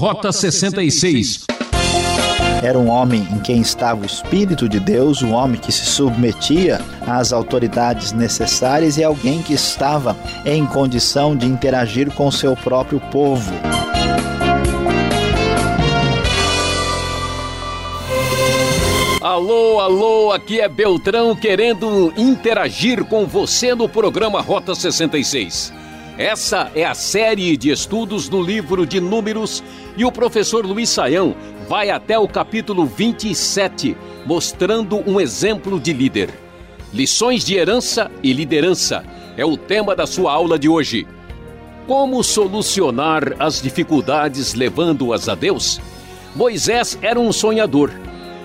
Rota 66. Era um homem em quem estava o Espírito de Deus, um homem que se submetia às autoridades necessárias e alguém que estava em condição de interagir com seu próprio povo. Alô, alô, aqui é Beltrão querendo interagir com você no programa Rota 66. Essa é a série de estudos no livro de Números e o professor Luiz Saião vai até o capítulo 27, mostrando um exemplo de líder. Lições de herança e liderança é o tema da sua aula de hoje. Como solucionar as dificuldades levando-as a Deus? Moisés era um sonhador.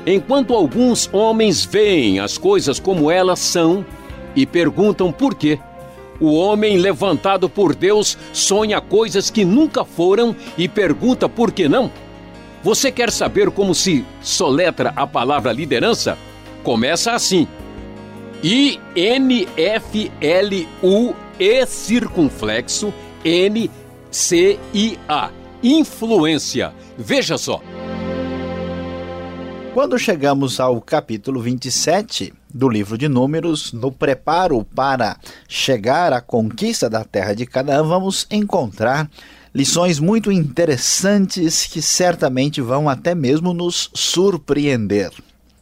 Enquanto alguns homens veem as coisas como elas são e perguntam por quê. O homem levantado por Deus sonha coisas que nunca foram e pergunta por que não? Você quer saber como se soletra a palavra liderança? Começa assim: I-N-F-L-U-E circunflexo N-C-I-A. Influência. Veja só. Quando chegamos ao capítulo 27 do livro de Números, no preparo para chegar à conquista da terra de Canaã, vamos encontrar lições muito interessantes que certamente vão até mesmo nos surpreender.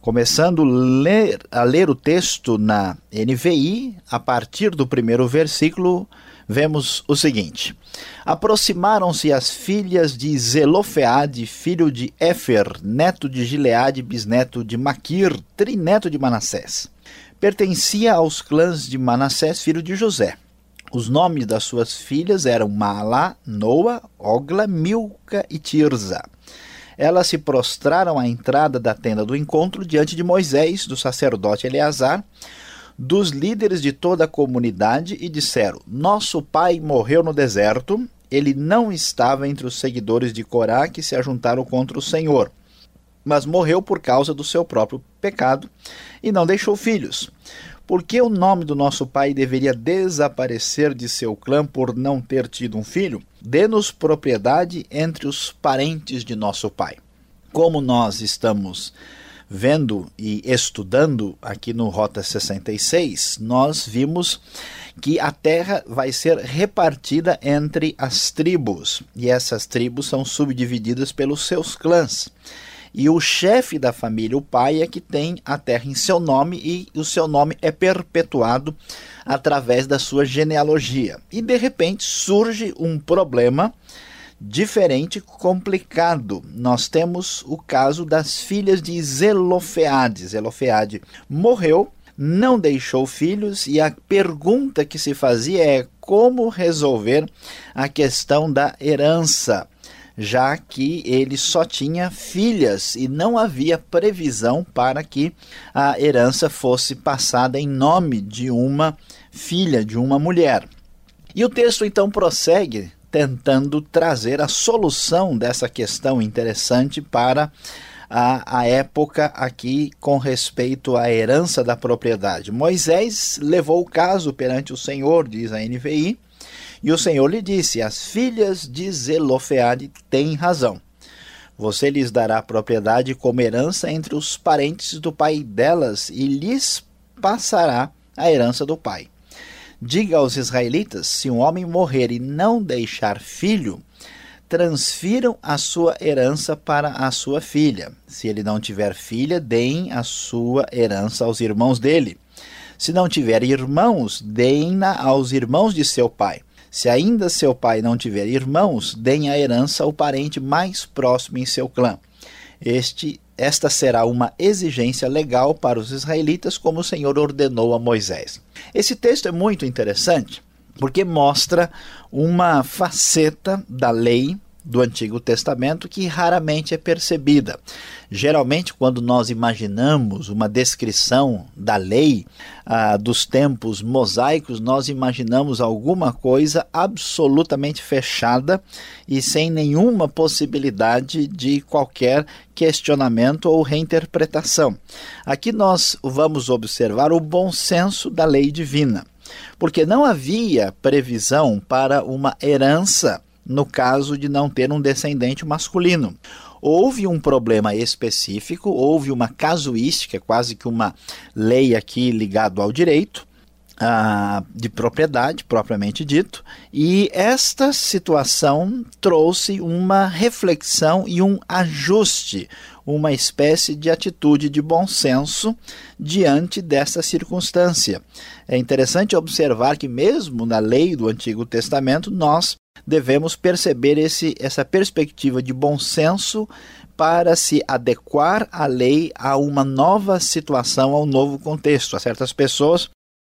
Começando ler, a ler o texto na NVI, a partir do primeiro versículo, vemos o seguinte: Aproximaram-se as filhas de Zelofeade, filho de Éfer, neto de Gileade, bisneto de Maquir, trineto de Manassés. Pertencia aos clãs de Manassés, filho de José. Os nomes das suas filhas eram Mala, Noa, Ogla, Milca e Tirza. Elas se prostraram à entrada da tenda do encontro diante de Moisés, do sacerdote Eleazar, dos líderes de toda a comunidade e disseram: Nosso pai morreu no deserto, ele não estava entre os seguidores de Corá que se ajuntaram contra o Senhor, mas morreu por causa do seu próprio pecado e não deixou filhos. Por que o nome do nosso pai deveria desaparecer de seu clã por não ter tido um filho? Dê-nos propriedade entre os parentes de nosso pai. Como nós estamos vendo e estudando aqui no Rota 66, nós vimos que a terra vai ser repartida entre as tribos, e essas tribos são subdivididas pelos seus clãs. E o chefe da família, o pai, é que tem a terra em seu nome e o seu nome é perpetuado através da sua genealogia. E de repente surge um problema diferente, complicado. Nós temos o caso das filhas de Zelofeade. Zelofeade morreu, não deixou filhos, e a pergunta que se fazia é como resolver a questão da herança, já que ele só tinha filhas e não havia previsão para que a herança fosse passada em nome de uma filha, de uma mulher. E o texto então prossegue tentando trazer a solução dessa questão interessante para a, a época aqui com respeito à herança da propriedade. Moisés levou o caso perante o Senhor, diz a NVI, e o Senhor lhe disse: As filhas de Zelofeade têm razão. Você lhes dará propriedade como herança entre os parentes do pai delas e lhes passará a herança do pai. Diga aos israelitas: se um homem morrer e não deixar filho, transfiram a sua herança para a sua filha. Se ele não tiver filha, deem a sua herança aos irmãos dele. Se não tiver irmãos, deem-na aos irmãos de seu pai. Se ainda seu pai não tiver irmãos, deem a herança ao parente mais próximo em seu clã. Este, esta será uma exigência legal para os israelitas, como o Senhor ordenou a Moisés. Esse texto é muito interessante porque mostra uma faceta da lei do Antigo Testamento que raramente é percebida. Geralmente, quando nós imaginamos uma descrição da lei ah, dos tempos mosaicos, nós imaginamos alguma coisa absolutamente fechada e sem nenhuma possibilidade de qualquer questionamento ou reinterpretação. Aqui nós vamos observar o bom senso da lei divina, porque não havia previsão para uma herança no caso de não ter um descendente masculino. Houve um problema específico, houve uma casuística, quase que uma lei aqui ligado ao direito, ah, de propriedade, propriamente dito, e esta situação trouxe uma reflexão e um ajuste, uma espécie de atitude de bom senso diante dessa circunstância. É interessante observar que, mesmo na lei do Antigo Testamento, nós devemos perceber esse, essa perspectiva de bom senso para se adequar à lei a uma nova situação, ao novo contexto. Há certas pessoas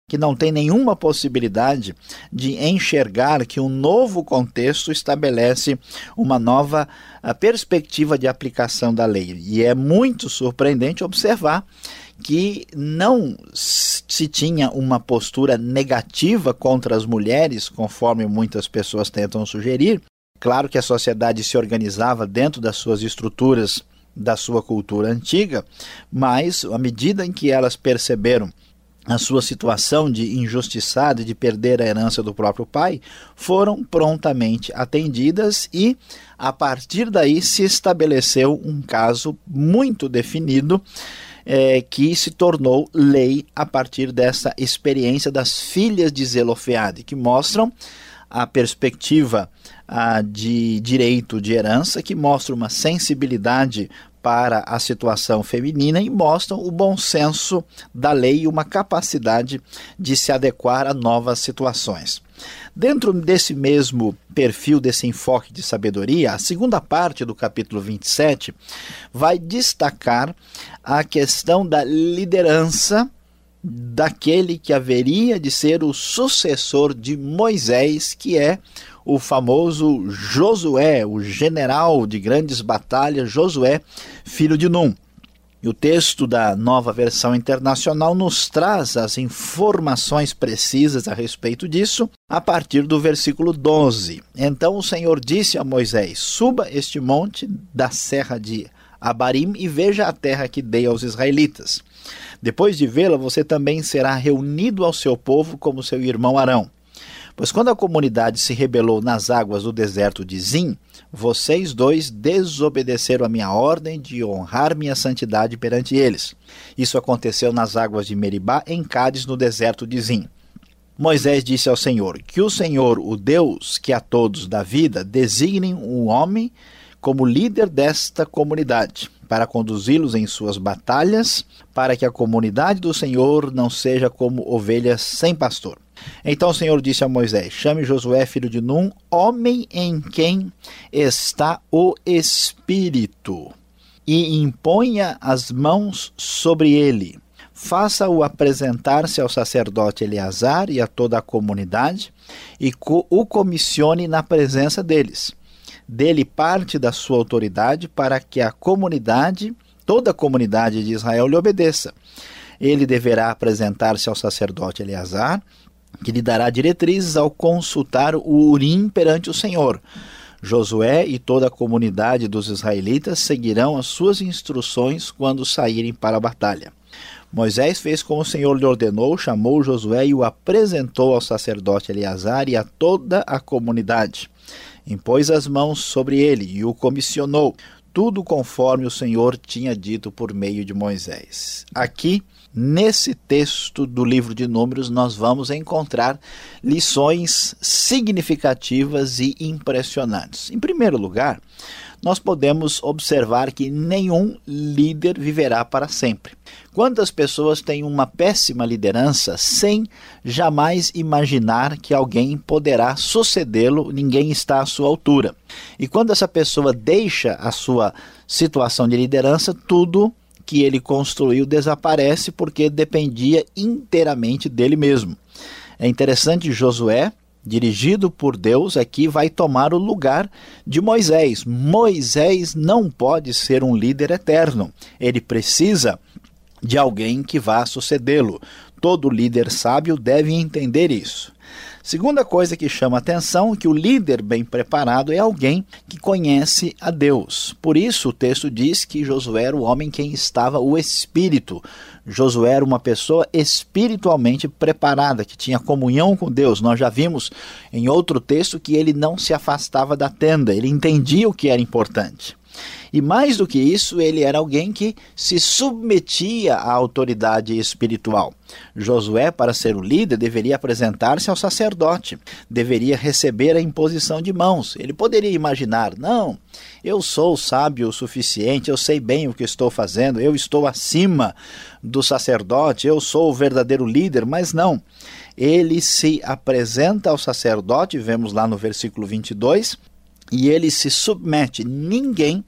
que não têm nenhuma possibilidade de enxergar que um novo contexto estabelece uma nova ah, perspectiva de aplicação da lei. E é muito surpreendente observar que não se tinha uma postura negativa contra as mulheres, conforme muitas pessoas tentam sugerir. Claro que a sociedade se organizava dentro das suas estruturas da sua cultura antiga, mas à medida em que elas perceberam a sua situação de injustiçada e de perder a herança do próprio pai, foram prontamente atendidas e, a partir daí, se estabeleceu um caso muito definido é, que se tornou lei a partir dessa experiência das filhas de Zelofeade, que mostram a perspectiva a, de direito de herança, que mostra uma sensibilidade para a situação feminina e mostram o bom senso da lei e uma capacidade de se adequar a novas situações. Dentro desse mesmo perfil, desse enfoque de sabedoria, a segunda parte do capítulo 27 vai destacar a questão da liderança daquele que haveria de ser o sucessor de Moisés, que é o famoso Josué, o general de grandes batalhas, Josué, filho de Num. E o texto da nova versão internacional nos traz as informações precisas a respeito disso a partir do versículo 12. Então o Senhor disse a Moisés: Suba este monte da serra de Abarim e veja a terra que dei aos israelitas. Depois de vê-la, você também será reunido ao seu povo como seu irmão Arão. Pois quando a comunidade se rebelou nas águas do deserto de Zim, vocês dois desobedeceram a minha ordem de honrar minha santidade perante eles. Isso aconteceu nas águas de Meribá, em Cádiz, no deserto de Zim. Moisés disse ao Senhor: Que o Senhor, o Deus que a todos dá vida, designe um homem como líder desta comunidade, para conduzi-los em suas batalhas, para que a comunidade do Senhor não seja como ovelhas sem pastor. Então o Senhor disse a Moisés: Chame Josué, filho de Num, homem em quem está o Espírito, e imponha as mãos sobre ele. Faça-o apresentar-se ao sacerdote Eleazar e a toda a comunidade, e o comissione na presença deles. Dele parte da sua autoridade para que a comunidade, toda a comunidade de Israel, lhe obedeça. Ele deverá apresentar-se ao sacerdote Eleazar que lhe dará diretrizes ao consultar o Urim perante o Senhor. Josué e toda a comunidade dos israelitas seguirão as suas instruções quando saírem para a batalha. Moisés fez como o Senhor lhe ordenou, chamou Josué e o apresentou ao sacerdote Eleazar e a toda a comunidade. Impôs as mãos sobre ele e o comissionou, tudo conforme o Senhor tinha dito por meio de Moisés. Aqui Nesse texto do livro de Números, nós vamos encontrar lições significativas e impressionantes. Em primeiro lugar, nós podemos observar que nenhum líder viverá para sempre. Quantas pessoas têm uma péssima liderança sem jamais imaginar que alguém poderá sucedê-lo, ninguém está à sua altura. E quando essa pessoa deixa a sua situação de liderança, tudo que ele construiu desaparece porque dependia inteiramente dele mesmo. É interessante Josué, dirigido por Deus, aqui vai tomar o lugar de Moisés. Moisés não pode ser um líder eterno. Ele precisa de alguém que vá sucedê-lo. Todo líder sábio deve entender isso. Segunda coisa que chama atenção é que o líder bem preparado é alguém que conhece a Deus. Por isso o texto diz que Josué era o homem quem estava o espírito. Josué era uma pessoa espiritualmente preparada, que tinha comunhão com Deus. Nós já vimos em outro texto que ele não se afastava da tenda, ele entendia o que era importante. E mais do que isso, ele era alguém que se submetia à autoridade espiritual. Josué, para ser o líder, deveria apresentar-se ao sacerdote, deveria receber a imposição de mãos. Ele poderia imaginar: não, eu sou sábio o suficiente, eu sei bem o que estou fazendo, eu estou acima do sacerdote, eu sou o verdadeiro líder, mas não. Ele se apresenta ao sacerdote, vemos lá no versículo 22, e ele se submete. Ninguém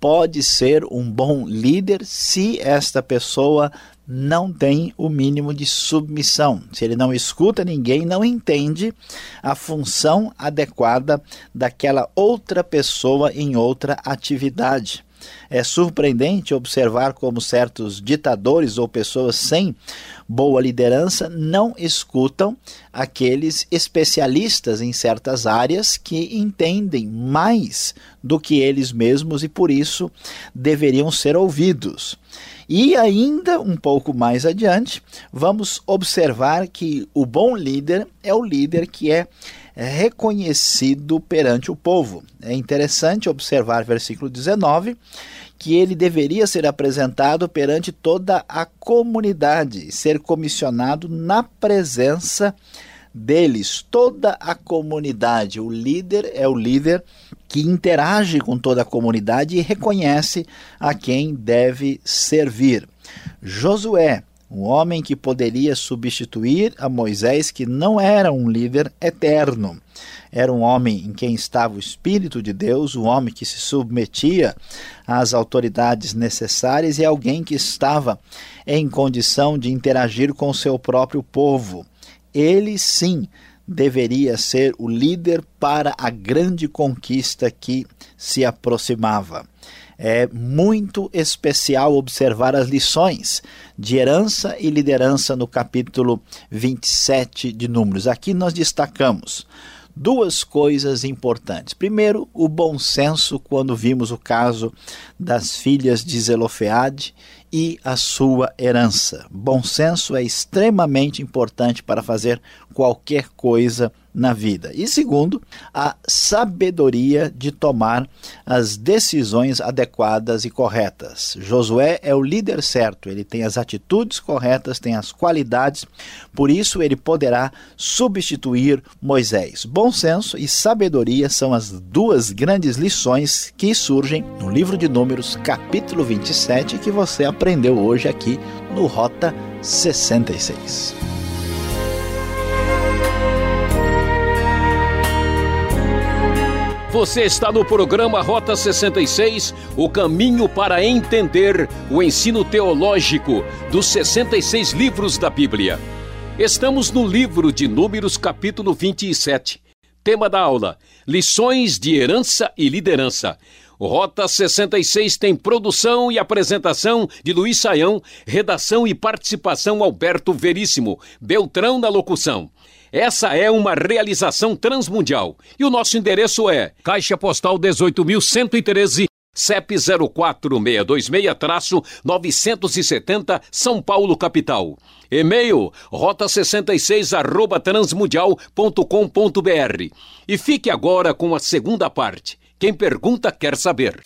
pode ser um bom líder se esta pessoa não tem o mínimo de submissão. Se ele não escuta ninguém, não entende a função adequada daquela outra pessoa em outra atividade. É surpreendente observar como certos ditadores ou pessoas sem boa liderança não escutam aqueles especialistas em certas áreas que entendem mais do que eles mesmos e por isso deveriam ser ouvidos. E ainda um pouco mais adiante, vamos observar que o bom líder é o líder que é reconhecido perante o povo. É interessante observar versículo 19 que ele deveria ser apresentado perante toda a comunidade, ser comissionado na presença deles, toda a comunidade. O líder é o líder que interage com toda a comunidade e reconhece a quem deve servir. Josué, um homem que poderia substituir a Moisés, que não era um líder eterno. Era um homem em quem estava o Espírito de Deus, um homem que se submetia às autoridades necessárias e alguém que estava em condição de interagir com seu próprio povo. Ele sim deveria ser o líder para a grande conquista que se aproximava. É muito especial observar as lições de herança e liderança no capítulo 27 de Números. Aqui nós destacamos duas coisas importantes. Primeiro, o bom senso quando vimos o caso das filhas de Zelofeade e a sua herança. Bom senso é extremamente importante para fazer qualquer coisa na vida. E segundo, a sabedoria de tomar as decisões adequadas e corretas. Josué é o líder certo, ele tem as atitudes corretas, tem as qualidades, por isso ele poderá substituir Moisés. Bom senso e sabedoria são as duas grandes lições que surgem no livro de Números, capítulo 27, que você aprendeu hoje aqui no Rota 66. Você está no programa Rota 66, o caminho para entender o ensino teológico dos 66 livros da Bíblia. Estamos no livro de Números, capítulo 27. Tema da aula: Lições de Herança e Liderança. Rota 66 tem produção e apresentação de Luiz Saião, redação e participação Alberto Veríssimo, Beltrão na locução. Essa é uma realização transmundial. E o nosso endereço é Caixa Postal 18.113. CEP 04626-970 São Paulo, capital. E-mail rota66 arroba transmundial.com.br. E fique agora com a segunda parte. Quem pergunta quer saber.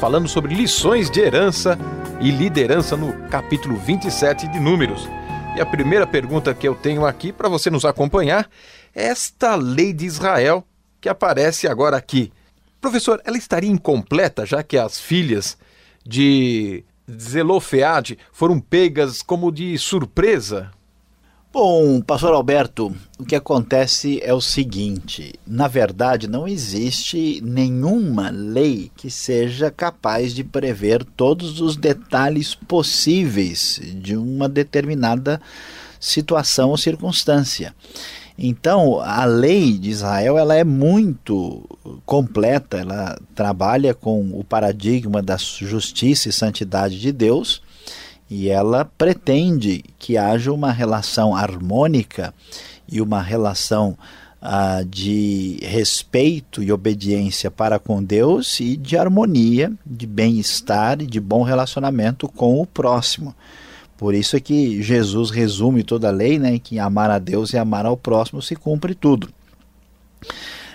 falando sobre lições de herança e liderança no capítulo 27 de Números. E a primeira pergunta que eu tenho aqui para você nos acompanhar é esta lei de Israel que aparece agora aqui. Professor, ela estaria incompleta já que as filhas de Zelofeade foram pegas como de surpresa Bom, pastor Alberto, o que acontece é o seguinte: na verdade, não existe nenhuma lei que seja capaz de prever todos os detalhes possíveis de uma determinada situação ou circunstância. Então, a lei de Israel ela é muito completa, ela trabalha com o paradigma da justiça e santidade de Deus e ela pretende que haja uma relação harmônica e uma relação ah, de respeito e obediência para com Deus e de harmonia, de bem-estar e de bom relacionamento com o próximo. Por isso é que Jesus resume toda a lei, né, que amar a Deus e amar ao próximo se cumpre tudo.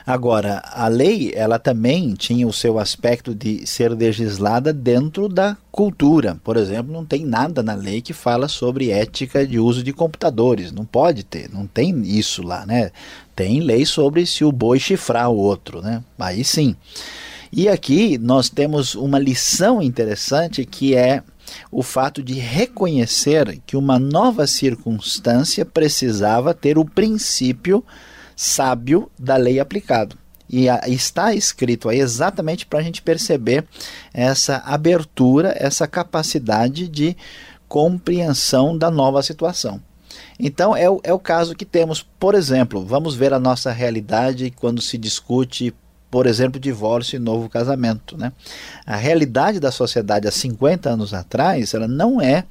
Agora, a lei, ela também tinha o seu aspecto de ser legislada dentro da cultura. Por exemplo, não tem nada na lei que fala sobre ética de uso de computadores. Não pode ter, não tem isso lá, né? Tem lei sobre se o boi chifrar o outro, né? Aí sim. E aqui nós temos uma lição interessante que é o fato de reconhecer que uma nova circunstância precisava ter o princípio sábio da lei aplicado. E está escrito aí exatamente para a gente perceber essa abertura, essa capacidade de compreensão da nova situação. Então, é o, é o caso que temos, por exemplo, vamos ver a nossa realidade quando se discute por exemplo, divórcio e novo casamento. Né? A realidade da sociedade há 50 anos atrás ela não é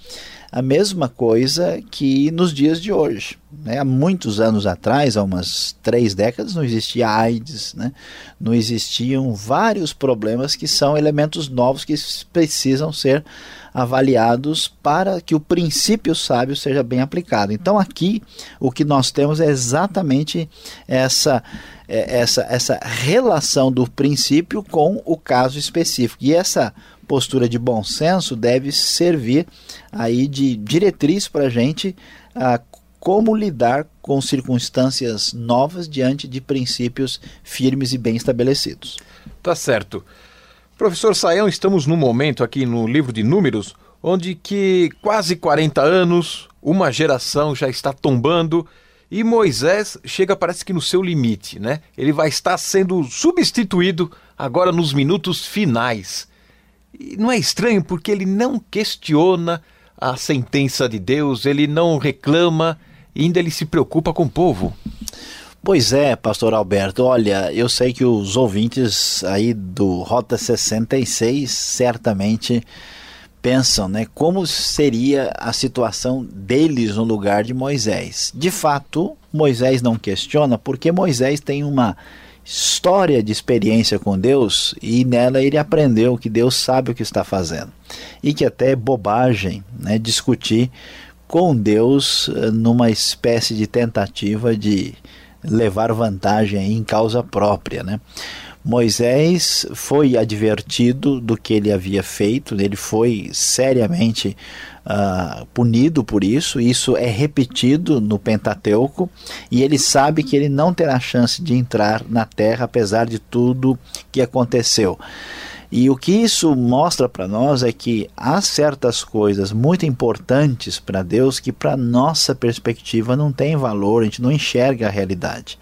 a mesma coisa que nos dias de hoje. Né? Há muitos anos atrás, há umas três décadas, não existia AIDS, né? não existiam vários problemas que são elementos novos que precisam ser avaliados para que o princípio sábio seja bem aplicado. Então aqui o que nós temos é exatamente essa é, essa, essa relação do princípio com o caso específico. E essa postura de bom senso deve servir aí de diretriz para a gente a como lidar com circunstâncias novas diante de princípios firmes e bem estabelecidos. Tá certo. Professor Saião, estamos num momento aqui no livro de Números onde que quase 40 anos, uma geração já está tombando e Moisés chega, parece que no seu limite, né? Ele vai estar sendo substituído agora nos minutos finais. E não é estranho porque ele não questiona a sentença de Deus, ele não reclama, ainda ele se preocupa com o povo. Pois é, pastor Alberto, olha, eu sei que os ouvintes aí do Rota 66 certamente pensam, né, como seria a situação deles no lugar de Moisés. De fato, Moisés não questiona porque Moisés tem uma história de experiência com Deus e nela ele aprendeu que Deus sabe o que está fazendo e que até é bobagem né, discutir com Deus eh, numa espécie de tentativa de levar vantagem em causa própria, né? Moisés foi advertido do que ele havia feito, ele foi seriamente uh, punido por isso. Isso é repetido no Pentateuco e ele sabe que ele não terá chance de entrar na terra, apesar de tudo que aconteceu. E o que isso mostra para nós é que há certas coisas muito importantes para Deus que, para nossa perspectiva, não tem valor, a gente não enxerga a realidade.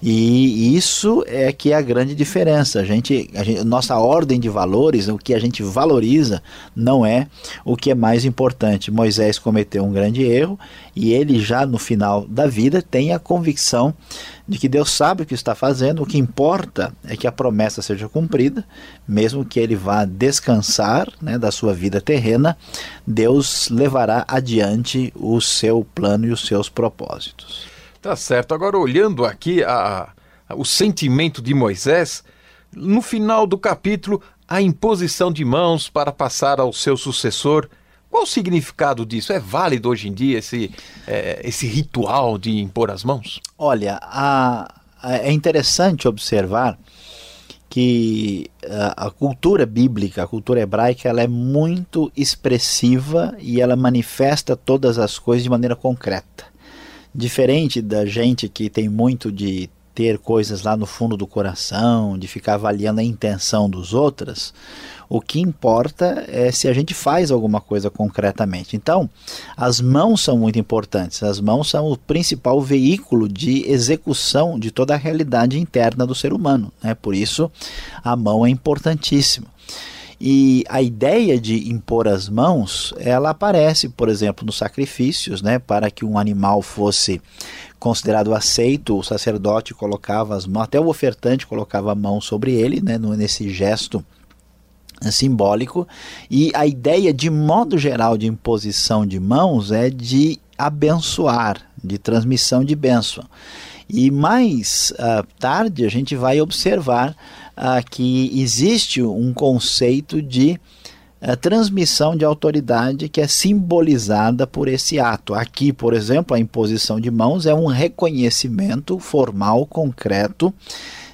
E isso é que é a grande diferença. A gente, a gente, nossa ordem de valores, o que a gente valoriza, não é o que é mais importante. Moisés cometeu um grande erro e ele já no final da vida tem a convicção de que Deus sabe o que está fazendo. O que importa é que a promessa seja cumprida, mesmo que ele vá descansar né, da sua vida terrena. Deus levará adiante o seu plano e os seus propósitos. Tá certo. Agora, olhando aqui a, a, o sentimento de Moisés, no final do capítulo, a imposição de mãos para passar ao seu sucessor. Qual o significado disso? É válido hoje em dia esse, é, esse ritual de impor as mãos? Olha, a, a, é interessante observar que a, cultura bíblica, a cultura hebraica, ela é muito expressiva e ela manifesta todas as coisas de maneira concreta. Diferente da gente que tem muito de ter coisas lá no fundo do coração, de ficar avaliando a intenção dos outros, o que importa é se a gente faz alguma coisa concretamente. Então, as mãos são muito importantes. As mãos são o principal veículo de execução de toda a realidade interna do ser humano. Né? Por isso, a mão é importantíssima. E a ideia de impor as mãos, ela aparece, por exemplo, nos sacrifícios, né, para que um animal fosse considerado aceito, o sacerdote colocava as mãos, até o ofertante colocava a mão sobre ele, né, nesse gesto simbólico. E a ideia, de modo geral, de imposição de mãos é de abençoar, de transmissão de bênção. E mais uh, tarde a gente vai observar uh, que existe um conceito de uh, transmissão de autoridade que é simbolizada por esse ato. Aqui, por exemplo, a imposição de mãos é um reconhecimento formal, concreto,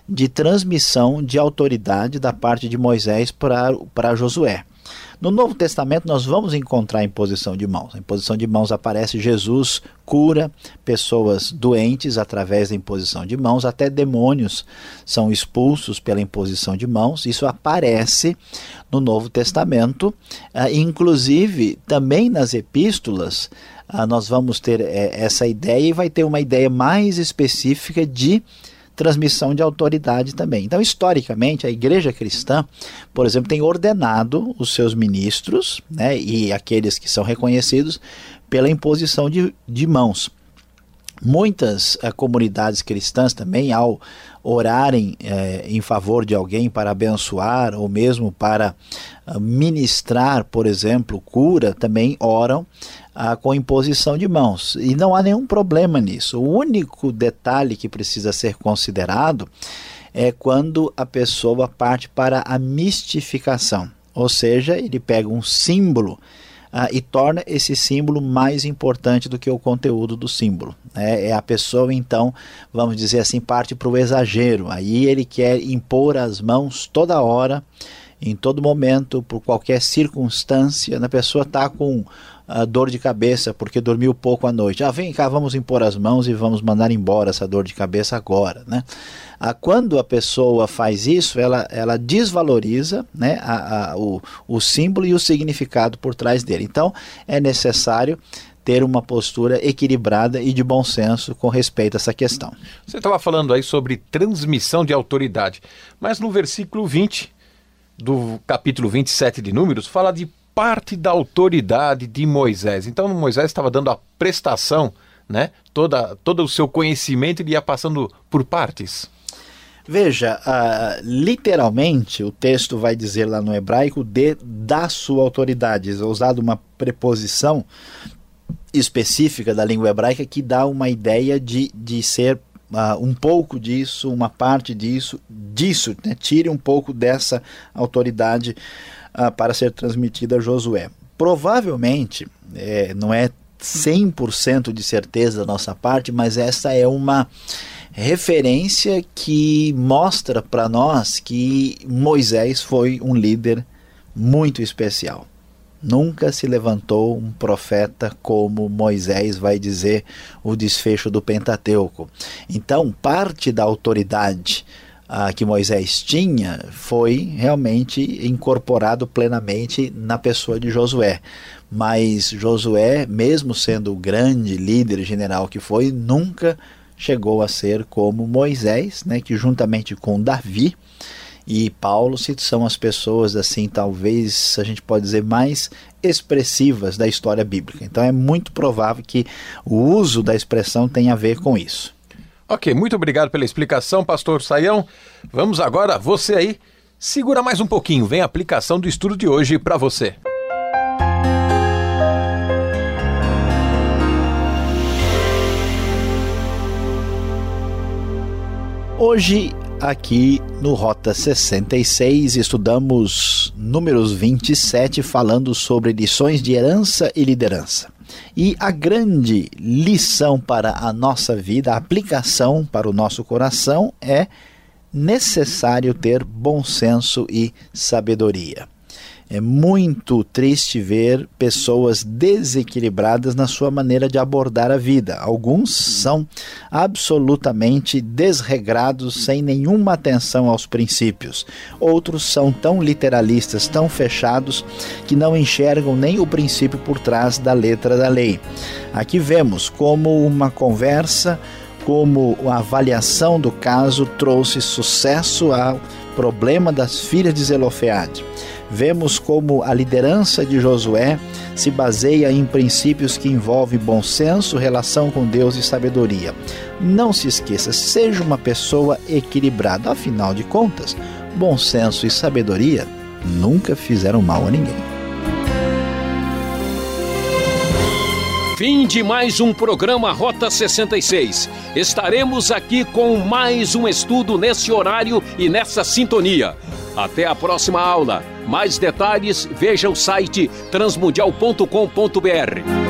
de transmissão de autoridade da parte de Moisés para Josué. No Novo Testamento, nós vamos encontrar a imposição de mãos. A imposição de mãos aparece, Jesus cura pessoas doentes através da imposição de mãos, até demônios são expulsos pela imposição de mãos. Isso aparece no Novo Testamento, uh, inclusive também nas epístolas. Uh, nós vamos ter uh, essa ideia e vai ter uma ideia mais específica de transmissão de autoridade também. Então, historicamente, a igreja cristã, por exemplo, tem ordenado os seus ministros né, e aqueles que são reconhecidos pela imposição de, de mãos. Muitas uh, comunidades cristãs também, ao orarem eh, em favor de alguém para abençoar ou mesmo para uh, ministrar, por exemplo, cura, também oram ah, com imposição de mãos. E não há nenhum problema nisso. O único detalhe que precisa ser considerado é quando a pessoa parte para a mistificação, ou seja, ele pega um símbolo ah, e torna esse símbolo mais importante do que o conteúdo do símbolo. É, é a pessoa, então, vamos dizer assim, parte para o exagero. Aí ele quer impor as mãos toda hora, em todo momento, por qualquer circunstância. A pessoa está com a dor de cabeça porque dormiu pouco à noite. Ah, vem cá, vamos impor as mãos e vamos mandar embora essa dor de cabeça agora, né? Ah, quando a pessoa faz isso, ela, ela desvaloriza né, a, a, o, o símbolo e o significado por trás dele. Então, é necessário ter uma postura equilibrada e de bom senso com respeito a essa questão. Você estava falando aí sobre transmissão de autoridade, mas no versículo 20 do capítulo 27 de Números fala de parte da autoridade de Moisés. Então Moisés estava dando a prestação, né? Toda, todo o seu conhecimento ele ia passando por partes. Veja, uh, literalmente o texto vai dizer lá no hebraico de da sua autoridade. É usado uma preposição específica da língua hebraica que dá uma ideia de, de ser uh, um pouco disso, uma parte disso, disso, né? tire um pouco dessa autoridade uh, para ser transmitida a Josué. Provavelmente, é, não é 100% de certeza da nossa parte, mas essa é uma referência que mostra para nós que Moisés foi um líder muito especial. Nunca se levantou um profeta como Moisés, vai dizer o desfecho do Pentateuco. Então, parte da autoridade que Moisés tinha foi realmente incorporado plenamente na pessoa de Josué. Mas Josué, mesmo sendo o grande líder general que foi, nunca chegou a ser como Moisés, né, que juntamente com Davi e Paulo são as pessoas assim, talvez a gente pode dizer mais expressivas da história bíblica. Então é muito provável que o uso da expressão tenha a ver com isso. Ok, muito obrigado pela explicação, pastor Saião. Vamos agora, você aí, segura mais um pouquinho, vem a aplicação do estudo de hoje para você. Hoje, aqui no Rota 66, estudamos números 27, falando sobre lições de herança e liderança. E a grande lição para a nossa vida, a aplicação para o nosso coração é necessário ter bom senso e sabedoria. É muito triste ver pessoas desequilibradas na sua maneira de abordar a vida. Alguns são absolutamente desregrados, sem nenhuma atenção aos princípios. Outros são tão literalistas, tão fechados, que não enxergam nem o princípio por trás da letra da lei. Aqui vemos como uma conversa como a avaliação do caso trouxe sucesso ao problema das filhas de Zelofeade. Vemos como a liderança de Josué se baseia em princípios que envolvem bom senso, relação com Deus e sabedoria. Não se esqueça, seja uma pessoa equilibrada, afinal de contas, bom senso e sabedoria nunca fizeram mal a ninguém. Fim de mais um programa Rota 66. Estaremos aqui com mais um estudo nesse horário e nessa sintonia. Até a próxima aula. Mais detalhes, veja o site transmundial.com.br.